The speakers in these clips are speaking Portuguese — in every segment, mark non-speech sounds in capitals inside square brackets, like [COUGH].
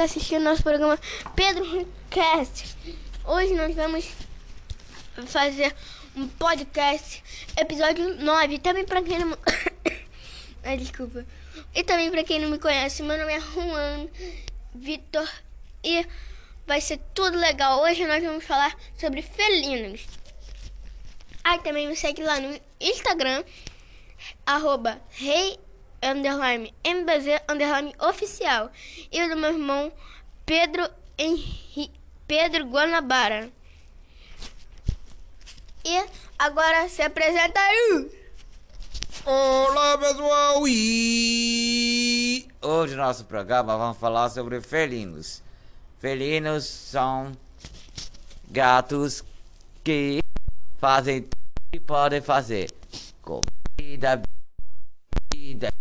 está assistindo nosso programa Pedro Cast. Hoje nós vamos fazer um podcast, episódio 9. Também para quem não. [COUGHS] Ai, desculpa. E também para quem não me conhece, meu nome é Juan Vitor e vai ser tudo legal. Hoje nós vamos falar sobre felinos. Aí também me segue lá no Instagram, arroba rei underline MBZ underline oficial. E o do meu irmão Pedro Henri, Pedro Guanabara. E agora se apresenta aí. Olá pessoal! E hoje no nosso programa vamos falar sobre felinos. Felinos são gatos que fazem tudo que podem fazer. Comida, bebida.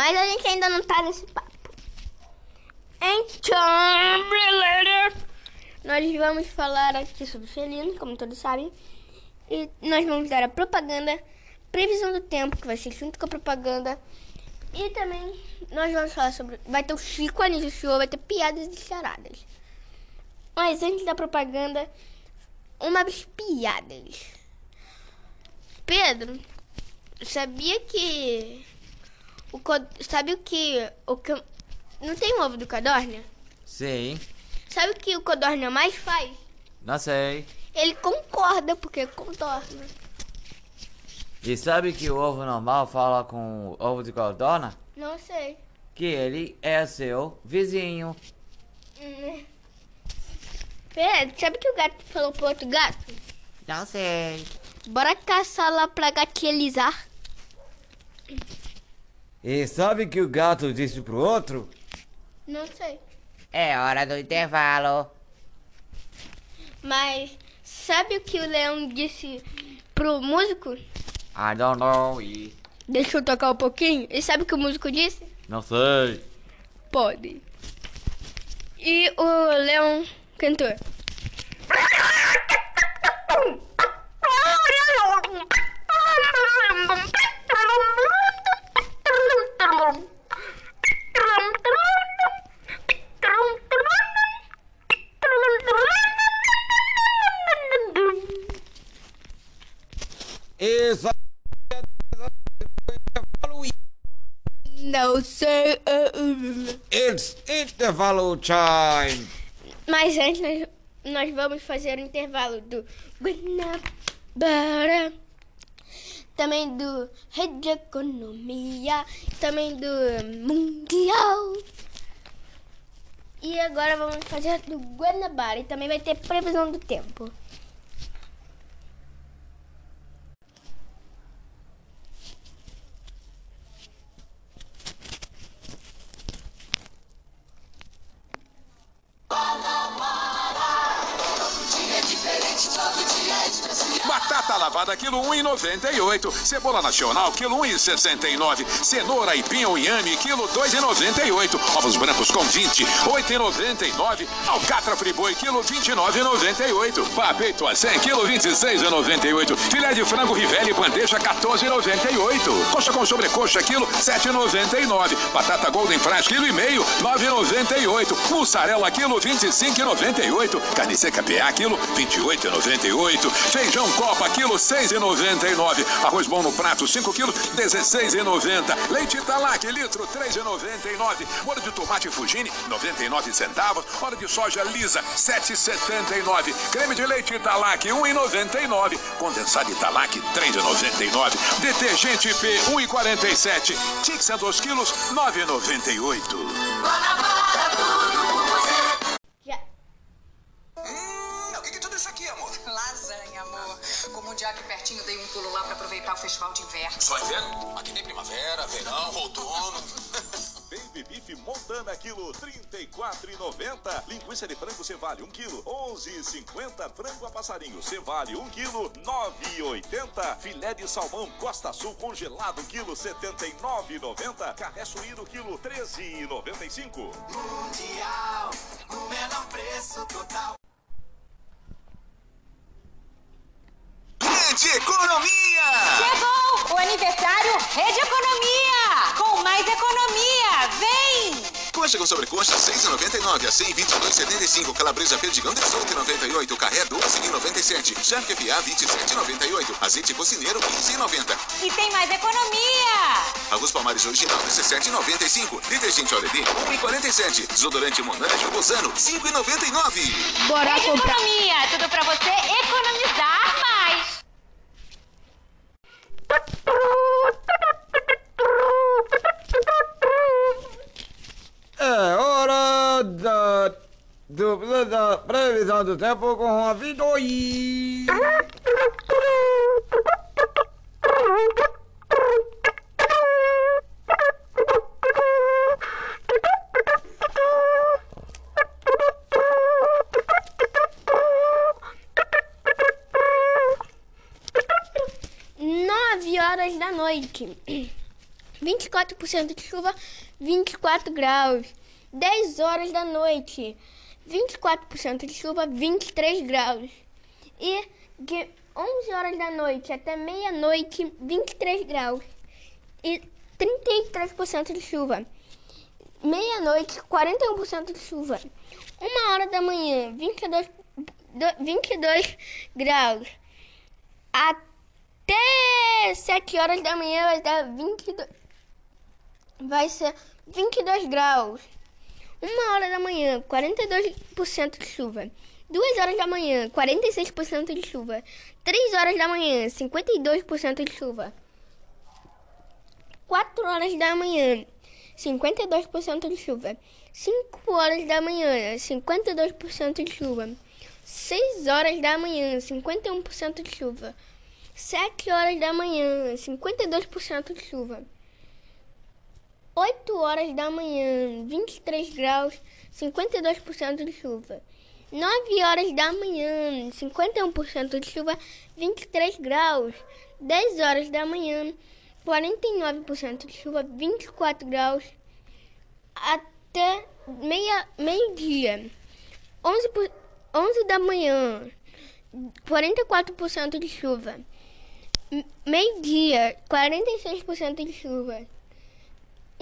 Mas a gente ainda não tá nesse papo. Então. Nós vamos falar aqui sobre felinos, como todos sabem. E nós vamos dar a propaganda, previsão do tempo, que vai ser junto com a propaganda. E também nós vamos falar sobre. Vai ter o Chico Anísio Show, vai ter piadas e charadas. Mas antes da propaganda, umas piadas. Pedro, sabia que. O, sabe o que. O que não tem ovo do codorna? Sim, Sabe o que o codorna mais faz? não sei. Ele concorda, porque contorna. E sabe que o ovo normal fala com o ovo de codorna? Não sei. Que ele é seu vizinho. Hum. Pedro, sabe que o gato falou pro outro gato? Não sei. Bora caçar lá pra gatilizar. E sabe que o gato disse pro outro? Não sei. É hora do intervalo. Mas sabe o que o leão disse pro músico? I don't know. E Deixa eu tocar um pouquinho. E sabe o que o músico disse? não sei. Pode. E o leão cantou. [LAUGHS] intervalo time. Mas antes nós, nós vamos fazer o intervalo do Guanabara, também do Rede de Economia, também do Mundial. E agora vamos fazer do Guanabara e também vai ter previsão do tempo. Lavada quilo 1,98. Cebola nacional quilo 1,69. Cenoura e pinho inhame quilo 2,98. Ovos brancos com 20, 8,99. Alcatra friboi quilo 29,98. Papeito a 100 quilo 26,98. Filé de frango Rivelli bandeja 14,98. Coxa com sobrecoxa quilo 7,99. Batata golden fries quilo e meio 9,98. Mussarela quilo 25,98. Carne seca PA quilo 28,98. Feijão Copa quilo 6,99. Arroz bom no prato 5 quilos 16,90. Leite Italac litro 3,99. Molho de tomate Fugini 99 centavos. Óleo de soja lisa 7,79. Creme de leite Italac 1,99. Condensado Italac 3,99. Detergente P 1,47. Tixan 2 quilos 9,98. Pulo lá pra aproveitar o festival de inverno. Só inverno? Aqui tem primavera, verão, outono. [LAUGHS] Baby Beef Montana, quilo 34,90. Linguiça de frango Cevale, 1 quilo 11,50. Frango a passarinho Cevale, 1 quilo 9,80. Filé de salmão Costa Sul congelado, quilo 79,90. Carré suíno, quilo 13,95. Mundial, o menor preço total. Economia! Chegou o aniversário Rede Economia! Com mais economia! Vem! Coxa com sobrecoxa 6,99 a 122,75. Calabresa perdigão 18,98. Carré 12,97. Charque FA 27,98. Azeite cocineiro 15,90. E tem mais economia! Arroz Palmares original 17,95. Detergente Aureli 1,47. Desodorante Monange Bozano 5,99. Bora Rede comprar. Economia! Tudo pra você economizar mais! Da previsão do tempo com a Vidoi. Nove horas da noite. 24% de chuva, 24 graus. 10 horas da noite. 24% de chuva, 23 graus. E de 11 horas da noite até meia-noite, 23 graus. E 33% de chuva. Meia-noite, 41% de chuva. Uma hora da manhã, 22, do- 22 graus. Até 7 horas da manhã vai dar 22. Vai ser 22 graus. Uma hora da manhã, 42% de chuva. Duas horas da manhã, 46% de chuva. Três horas da manhã, 52% de chuva. Quatro horas da manhã, 52% de chuva. Cinco horas da manhã, 52% de chuva. Seis horas da manhã, 51% de chuva. Sete horas da manhã, 52% de chuva. 8 horas da manhã, 23 graus, 52% de chuva. 9 horas da manhã, 51% de chuva, 23 graus. 10 horas da manhã, 49% de chuva, 24 graus. Até meio-dia, 11, por- 11 da manhã, 44% de chuva. Meio-dia, 46% de chuva.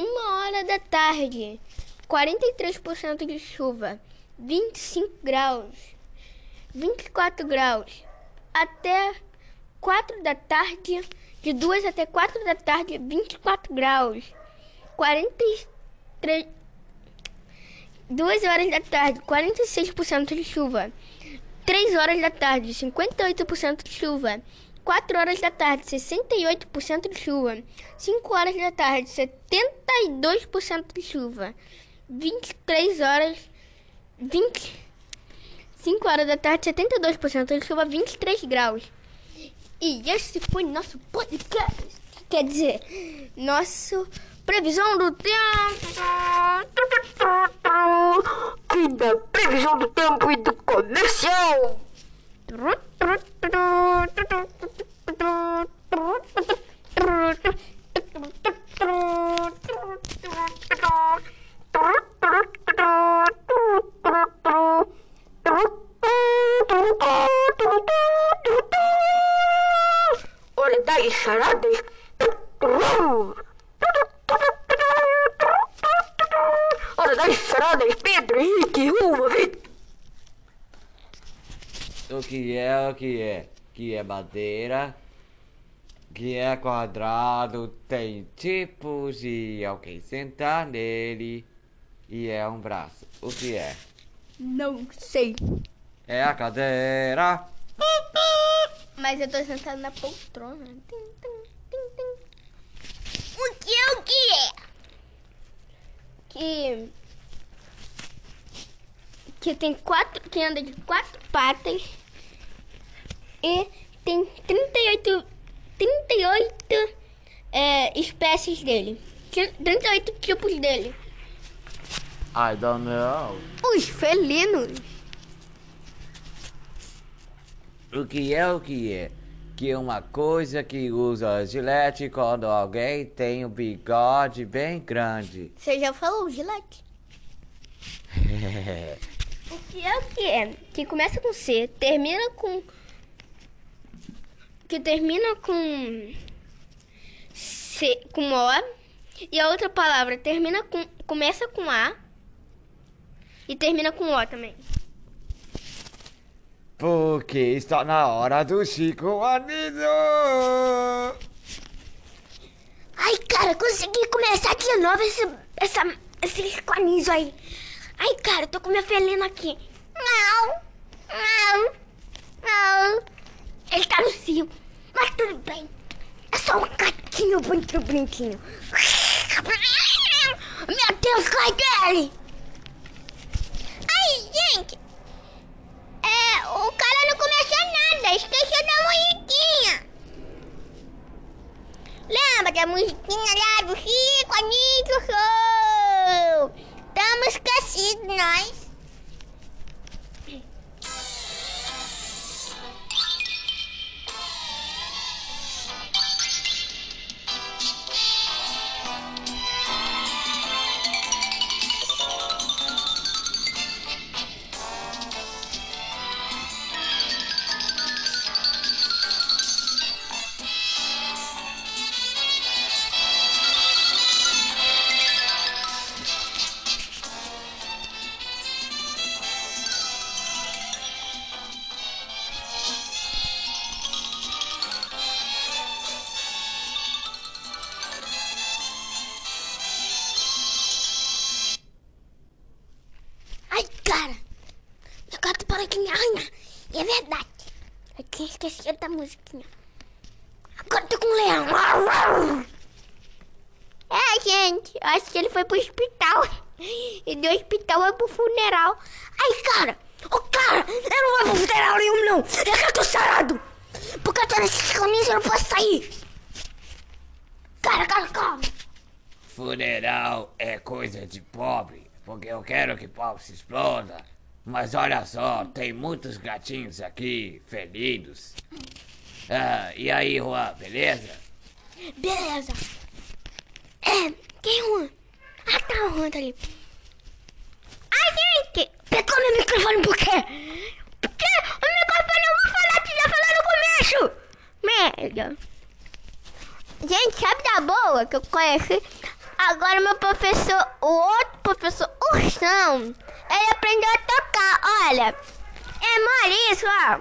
Uma hora da tarde, 43% de chuva, 25 graus, 24 graus. Até 4 da tarde, de 2 até 4 da tarde, 24 graus, 43. 2 horas da tarde, 46% de chuva. 3 horas da tarde, 58% de chuva. 4 horas da tarde, 68% de chuva. 5 horas da tarde, 72% de chuva. 23 horas, 20, 5 horas da tarde, 72% de chuva, 23 graus. E esse foi nosso podcast. Quer dizer, nosso previsão do tempo. Fim da previsão do tempo e do comercial. É? Madeira, que é quadrado, tem tipos e alguém sentar nele e é um braço. O que é? Não sei. É a cadeira. Mas eu tô sentado na poltrona. Tim, tim, tim, tim. O que é o que é? Que. Que tem quatro. Que anda de quatro patas. E tem 38. 38 é, espécies dele. Ti- 38 tipos dele. I don't know. Os felinos. O que é, o que é? Que é uma coisa que usa gilete quando alguém tem um bigode bem grande. Você já falou, Gilete? [LAUGHS] O que é o que é? Que começa com C, termina com que termina com C, com O e a outra palavra termina com começa com A e termina com O também. Porque está na hora do Chico Anísio! Ai, cara, consegui começar de novo esse, essa, esse escanismo aí. Ai, cara, tô com minha felina aqui. Não, não. Ele tá no cio, mas tudo bem. É só um gatinho muito bonitinho. Meu Deus, cai dele! Ai, gente. É, o cara não começou nada. Esqueceu da musiquinha. Lembra da musiquinha lá do Chico Anísio Show? Tamo esquecidos, nós. Musiquinha. Agora tô com um leão. É, gente. eu Acho que ele foi pro hospital. E do hospital vai pro funeral. Ai, cara. Ô, cara. Eu não vou pro funeral nenhum, não. É que tô sarado. Porque eu tô nesse caminho eu não posso sair. Cara, cara, calma. Funeral é coisa de pobre, porque eu quero que pobre se exploda. Mas olha só, tem muitos gatinhos aqui, feridos. Ah, e aí, Juan, beleza? Beleza. É, quem é Juan? Ah, tá, o Juan tá ali. Ai, gente! Pegou meu microfone por quê? Porque o microfone eu vou falar que já falou no começo! Merda. Gente, sabe da boa que eu conheci? Agora meu professor, o outro professor, Ursão, ele aprendeu a tocar, olha. É mole isso, ó.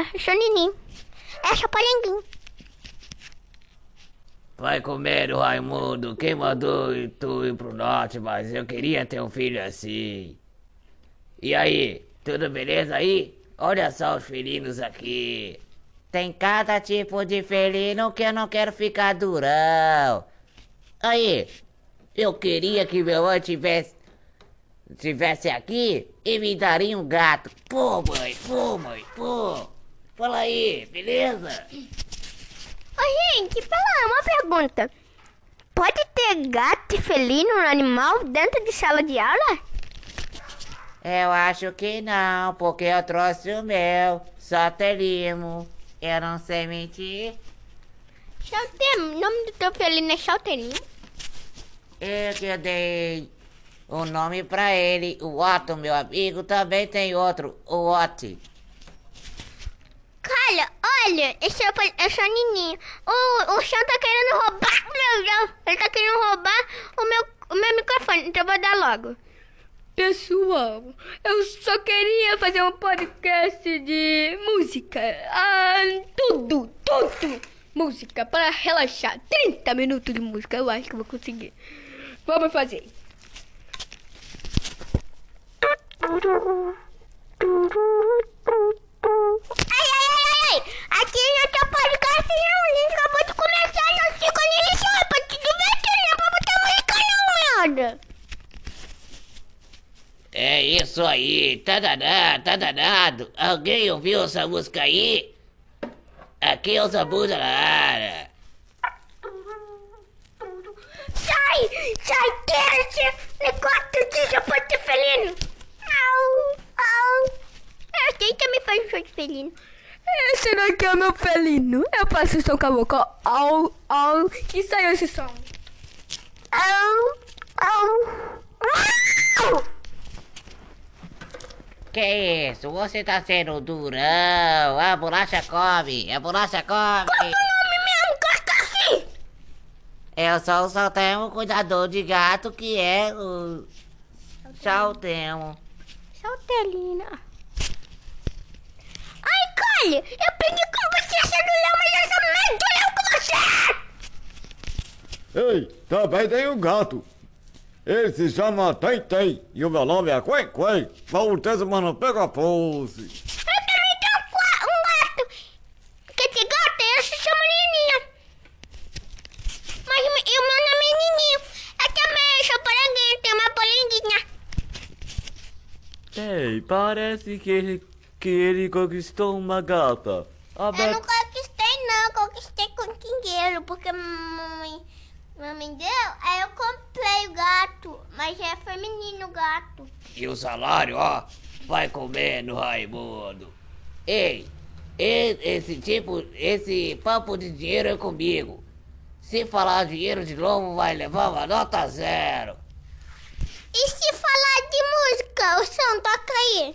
nome, né? Eu sou Nininho. É só Polenguinho. Vai comer, Raimundo. Quem mandou tu ir pro norte, mas eu queria ter um filho assim. E aí, tudo beleza aí? Olha só os felinos aqui. Tem cada tipo de felino que eu não quero ficar durão. Aí, eu queria que meu mãe tivesse, tivesse aqui e me daria um gato. Pô, mãe, pô, mãe, pô. Fala aí, beleza? Ô, gente, fala uma pergunta. Pode ter gato e felino, animal, dentro de sala de aula? Eu acho que não, porque eu trouxe o meu. Só terimo. Eu não sei mentir. Chalterinho, o nome do teu felino é Chalterinho? Eu que dei o nome pra ele. O Otto, meu amigo, também tem outro, o Otti. Olha, esse é esse é o Nininho. O, o Chão tá querendo roubar. Meu Deus, ele tá querendo roubar o meu, o meu microfone, então eu vou dar logo. Pessoal, eu só queria fazer um podcast de música. Ah, tudo, tudo. Música para relaxar. 30 minutos de música, eu acho que vou conseguir. Vamos fazer. Ai aqui no teu podcast não. A acabou de começar, não fica nem só pra te divertir, não é pra botar música não, merda. É isso aí, tá danado, tá danado. Alguém ouviu essa música aí? Aqui é o Zabuza da área. Sai, sai, deixa, negócio de japote felino. Au, au. Eu sei que me faz um show de felino. Esse daqui é meu felino. Eu faço o som com a boca. Au! Au! E saiu esse som. Au! Au! Au! Que isso? Você tá sendo durão. A bolacha come, a bolacha come. nome mesmo, assim! Eu sou o Saltemo, cuidador de gato, que é o Saltemo. Saltelina. Cole, eu aprendi com você leão, mas eu também tô leão com você! Ei, também tem um gato. Ele se chama Tem Tem e o meu nome é Quen Quen. Maltese, mas não pega pose. Eu também tenho um, gato. Que esse gato, ele se chama Nininha. Mas o meu- e o meu nome é Nininho. Eu também sou poranguinho, tenho uma poranguinha. Ei, parece que ele, que ele conquistou uma gata. A Eu Beth- não conquistei não, conquistei com dinheiro, porque mamãe, mamãe deu, aí eu comprei o gato, mas é feminino o gato. E o salário, ó, vai comendo, Raimundo. Ei, esse tipo, esse papo de dinheiro é comigo. Se falar dinheiro de novo, vai levar uma nota zero. E se falar de música, o som toca aí.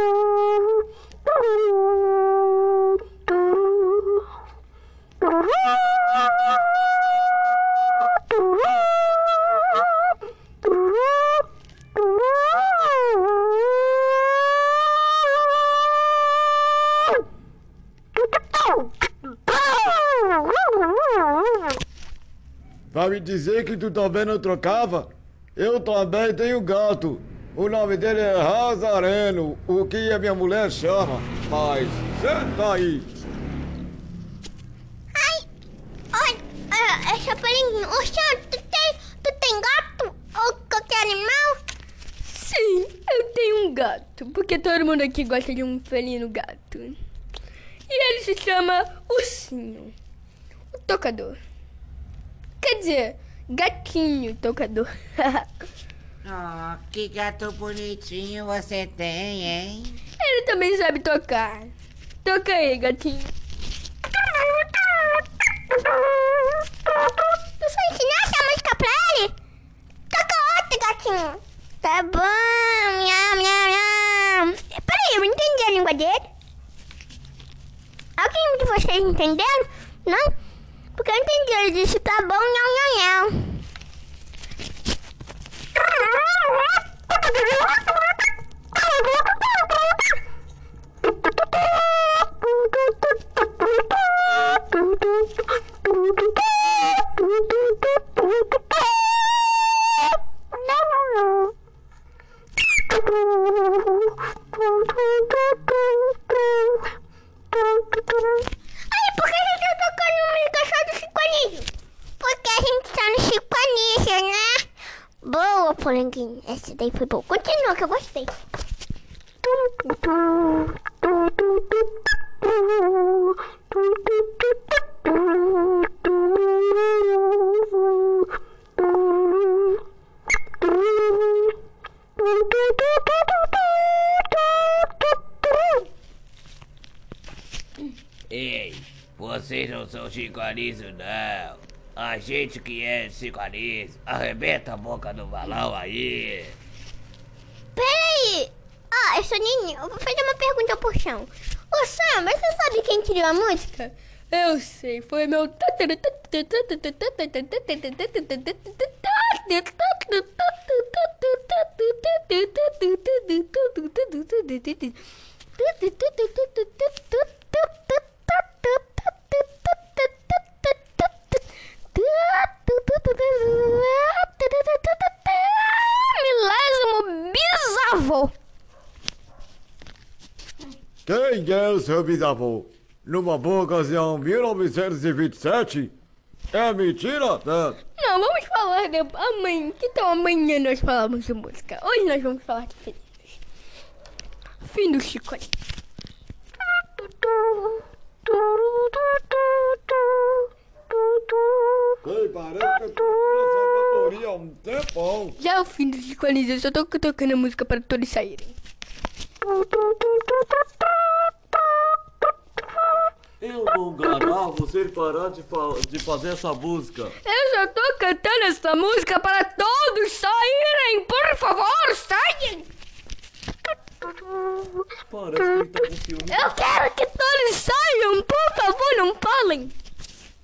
dizer que tu também não trocava? Eu também tenho gato. O nome dele é Razareno, o que a minha mulher chama. Mas senta aí. Ai, olha, é, é chapelinho. Ô, Xan, tu tem, tu tem gato? Ou qualquer animal? Sim, eu tenho um gato, porque todo mundo aqui gosta de um felino gato. E ele se chama Ursinho, o tocador. Quer dizer, gatinho tocador. Oh, que gato bonitinho você tem, hein? ele também sabe tocar. Toca aí, gatinho. Tu só ensinar essa música pra ele? Toca outra, gatinho. Tá bom, miau, miau, miau. Peraí, eu entendi a língua dele. Alguém de vocês entenderam? Não? Porque eu entendi, ele disse tá bom, miau, miau, miau. Essa daí foi boa. Continua que eu gostei. Ei, vocês não são Chico Anísio, não. A gente que é Anísio, arrebenta a boca do balão aí. Peraí! Ah, eu sou Nini. Eu vou fazer uma pergunta pro chão. Ô Sam, mas você sabe quem criou a música? Eu sei, foi meu. Milésimo bisavô. Quem é o seu bisavô? Numa boa ocasião, 1927? É mentira? Tá? Não, vamos falar de amanhã. Que tal amanhã nós falamos de música? Hoje nós vamos falar de finanças. Fim do chicote. Ei, parece que eu tô há um tempão. Já é o fim do Chico Anísio, eu só tô tocando a música para todos saírem. Eu não enganar você parar de, fa- de fazer essa música. Eu só tô cantando essa música para todos saírem, por favor, saiam! Parece que ele tá com ciúme. Eu quero que todos saiam, por favor, não falem!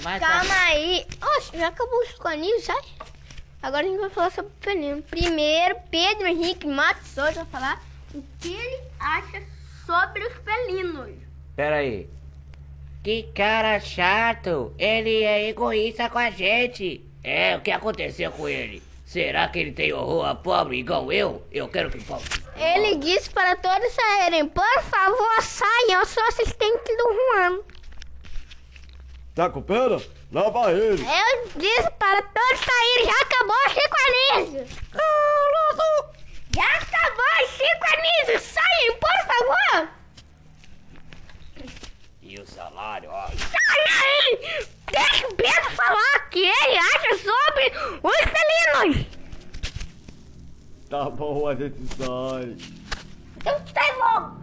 Homem mais. Calma aí. Oxe, já acabou os coninhos, já? Agora a gente vai falar sobre o felino. Primeiro, Pedro Henrique Matos Souza vai falar o que ele acha sobre os felinos. Pera aí. Que cara chato! Ele é egoísta com a gente! É, o que aconteceu com ele? Será que ele tem horror a pobre igual eu? Eu quero que pobre. Ele disse para todos saírem. Por favor, saiam. Eu sou assistente do Juan. Tá com pena? Lava ele. Eu disse para todos saírem. Já acabou o Chico Anísio. Já acabou o Chico Anísio. Saiam, por favor. E o salário, ó. Sai aí! Deixa o Pedro falar o que ele acha sobre os felinos! Tá bom, a gente sai. Então sai logo!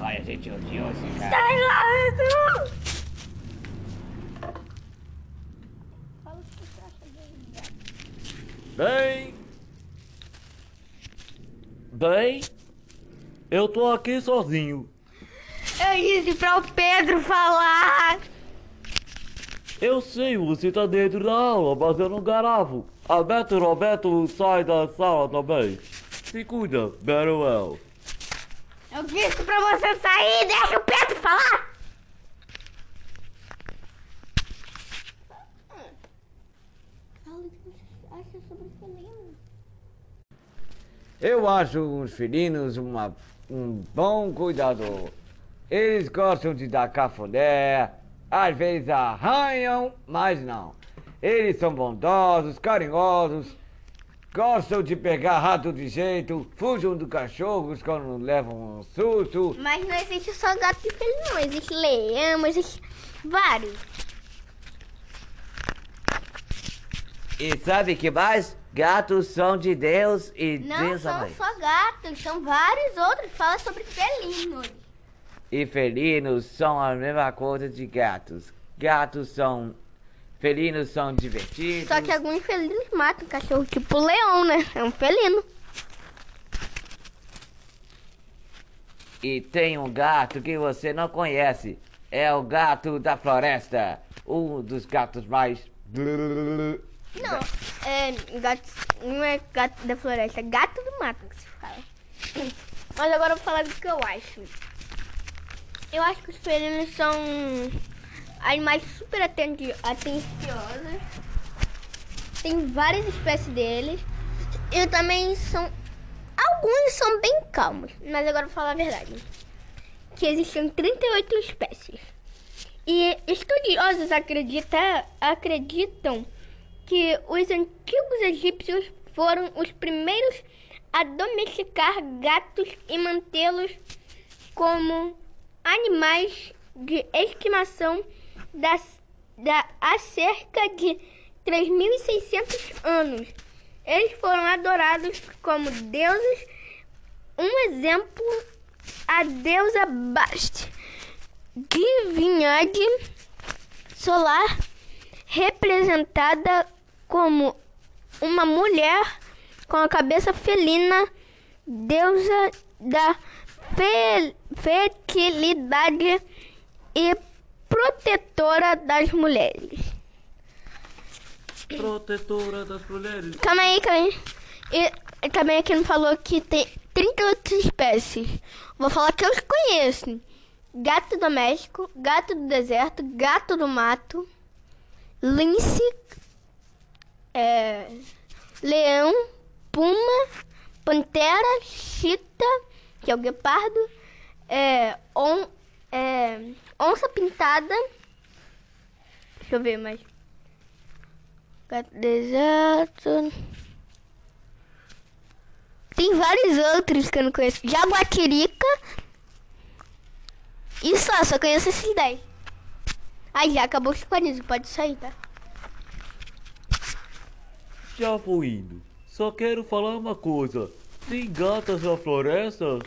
Ai, a gente odiou esse cara. Sai logo! Bem. Bem. Eu tô aqui sozinho. Eu disse para o Pedro falar! Eu sei, você tá dentro da aula, mas eu não gravo. Alberto e Roberto sai da sala também. Se cuida, Beruel. Eu disse pra você sair! Deixa o Pedro falar! Fala o que você acha sobre os felinos. Eu acho os felinos uma, um bom cuidador. Eles gostam de dar cafuné, às vezes arranham, mas não. Eles são bondosos, carinhosos, gostam de pegar rato de jeito, fujam dos cachorros quando levam um susto. Mas não existe só gato e felino, não. Existe leão, existe vários. E sabe que mais? Gatos são de Deus e Não Deus são também. só gatos, são vários outros. Fala sobre felinos. E felinos são a mesma coisa de gatos. Gatos são. Felinos são divertidos. Só que alguns felinos matam cachorro, tipo leão, né? É um felino. E tem um gato que você não conhece. É o gato da floresta. Um dos gatos mais. Não, é gato, não é gato da floresta, é gato do mato que se fala. Mas agora eu vou falar do que eu acho. Eu acho que os felinos são animais super atenciosos. Tem várias espécies deles. E também são. Alguns são bem calmos. Mas agora eu vou falar a verdade. Que existem 38 espécies. E estudiosos acredita, acreditam que os antigos egípcios foram os primeiros a domesticar gatos e mantê-los como animais de estimação da, da, há cerca de 3.600 anos. Eles foram adorados como deuses. Um exemplo, a deusa Bast, divindade solar, representada como uma mulher com a cabeça felina, deusa da fe- fertilidade e protetora das mulheres. Protetora das mulheres. Calma aí, calma aí. E, também aqui não falou que tem 30 outras espécies. Vou falar que eu os conheço. Gato doméstico, gato do deserto, gato do mato, lince, é, leão, puma, pantera, chita, que é o guepardo, é, on, é, onça pintada. Deixa eu ver mais. Gato deserto. Tem vários outros que eu não conheço. Jaguatirica. E só, só conheço esses 10. Aí já acabou os quadrinhos, pode sair, tá? Já vou indo. Só quero falar uma coisa. Tem gatas na floresta?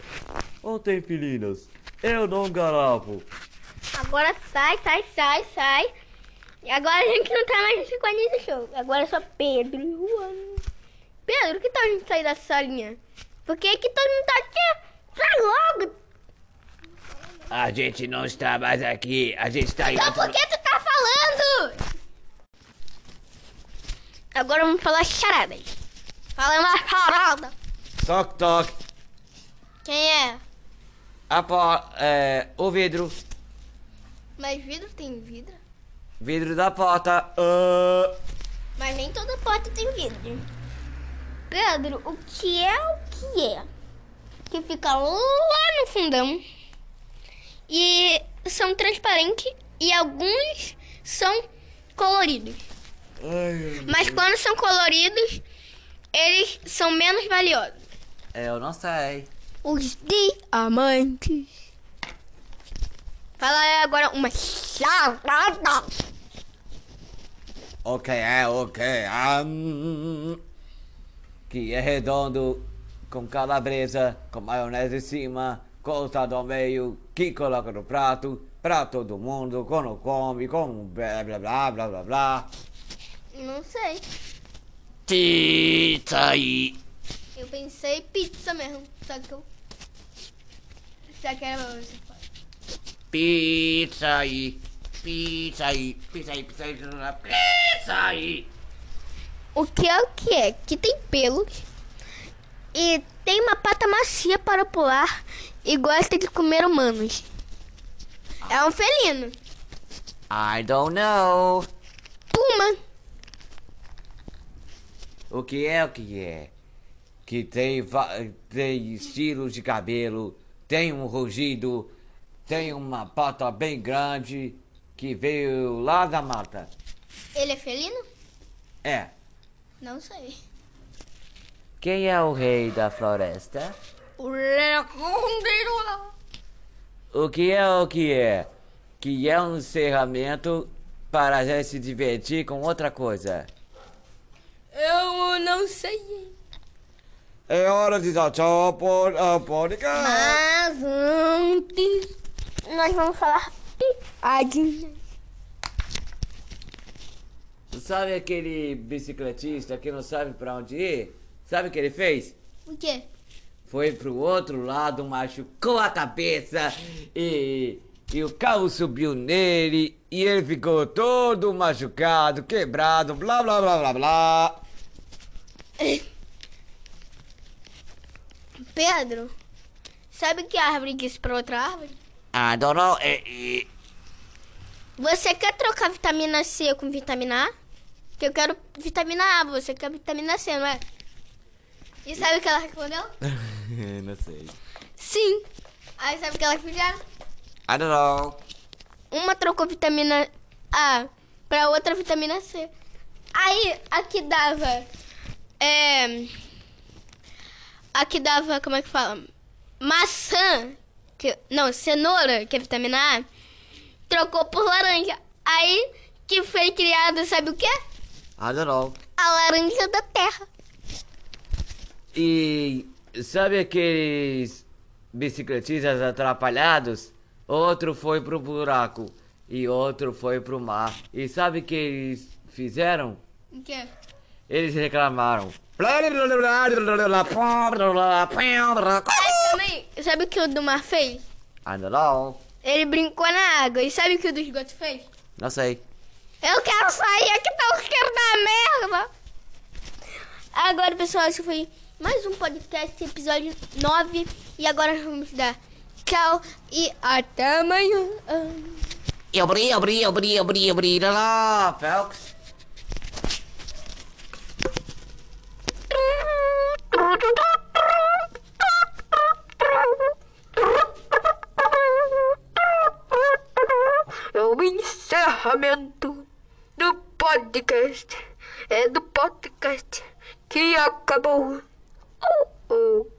Ou tem felinas? Eu não garavo. Agora sai, sai, sai, sai. E agora a gente não tá mais nesse quadrinho do show. Agora é só Pedro e Juan. Pedro, que tal a gente sair dessa salinha? Porque aqui todo mundo tá aqui. Sai logo! A gente não está mais aqui, a gente está em Então outro... por que tu tá falando? Agora vamos falar charadas. Fala uma charada. Toque, toque. Quem é? A po- é, o vidro. Mas vidro tem vidro? Vidro da porta. Ah, Mas nem toda porta tem vidro. Pedro, o que é o que é? Que fica lá no fundão. E são transparentes e alguns são coloridos. Mas quando são coloridos, eles são menos valiosos. eu não sei. Os diamantes. Fala aí agora uma charada. Ok, é ok. Hum, que é redondo, com calabresa, com maionese em cima, cortado ao meio, que coloca no prato, pra todo mundo, quando come, com blá blá blá blá blá blá. Não sei. Pizza aí. Eu pensei pizza mesmo. Só que eu. Só que era você. Pizza aí. Pizza aí. Pizza aí, pizza aí. Pizza aí. O que é o que é? Que tem pelos e tem uma pata macia para pular e gosta de comer humanos. É um felino. I don't know. Puma. O que é o que é? Que tem, tem estilos de cabelo, tem um rugido, tem uma pata bem grande que veio lá da mata. Ele é felino? É. Não sei. Quem é o rei da floresta? O lecondeiro lá. O que é o que é? Que é um encerramento para a gente se divertir com outra coisa. Eu não sei. É hora de dar tchau pod- ao podcast. Mas antes, nós vamos falar piadinhas. Sabe aquele bicicletista que não sabe pra onde ir? Sabe o que ele fez? O quê? Foi pro outro lado, machucou a cabeça e, e o carro subiu nele e ele ficou todo machucado, quebrado, blá blá blá blá blá. Pedro, sabe que árvore disse pra outra árvore? Know. É, é, Você quer trocar vitamina C com vitamina A? Que eu quero vitamina A, você quer vitamina C, não é? E sabe o que ela respondeu? [LAUGHS] não sei. Sim. Aí sabe o que ela fizeram? I don't know. Uma trocou vitamina A pra outra vitamina C. Aí aqui dava. É. Aqui dava, como é que fala? Maçã. Que, não, cenoura, que é vitamina A. Trocou por laranja. Aí que foi criado, sabe o quê? I don't know. A laranja da terra. E sabe aqueles bicicletistas atrapalhados? Outro foi pro buraco e outro foi pro mar. E sabe o que eles fizeram? O quê? Eles reclamaram. Aí. sabe o que o do mar fez? Ainda não. Ele brincou na água. E sabe o que o do esgoto fez? Não sei. Eu quero sair aqui, tá o cheiro da merda. Agora, pessoal, esse foi mais um podcast, episódio 9. E agora nós vamos dar tchau e até amanhã. Eu bri, eu bri, eu bri, eu bri, eu bri, lá, lá, Felps. É o encerramento do podcast. É do podcast que acabou. Oh.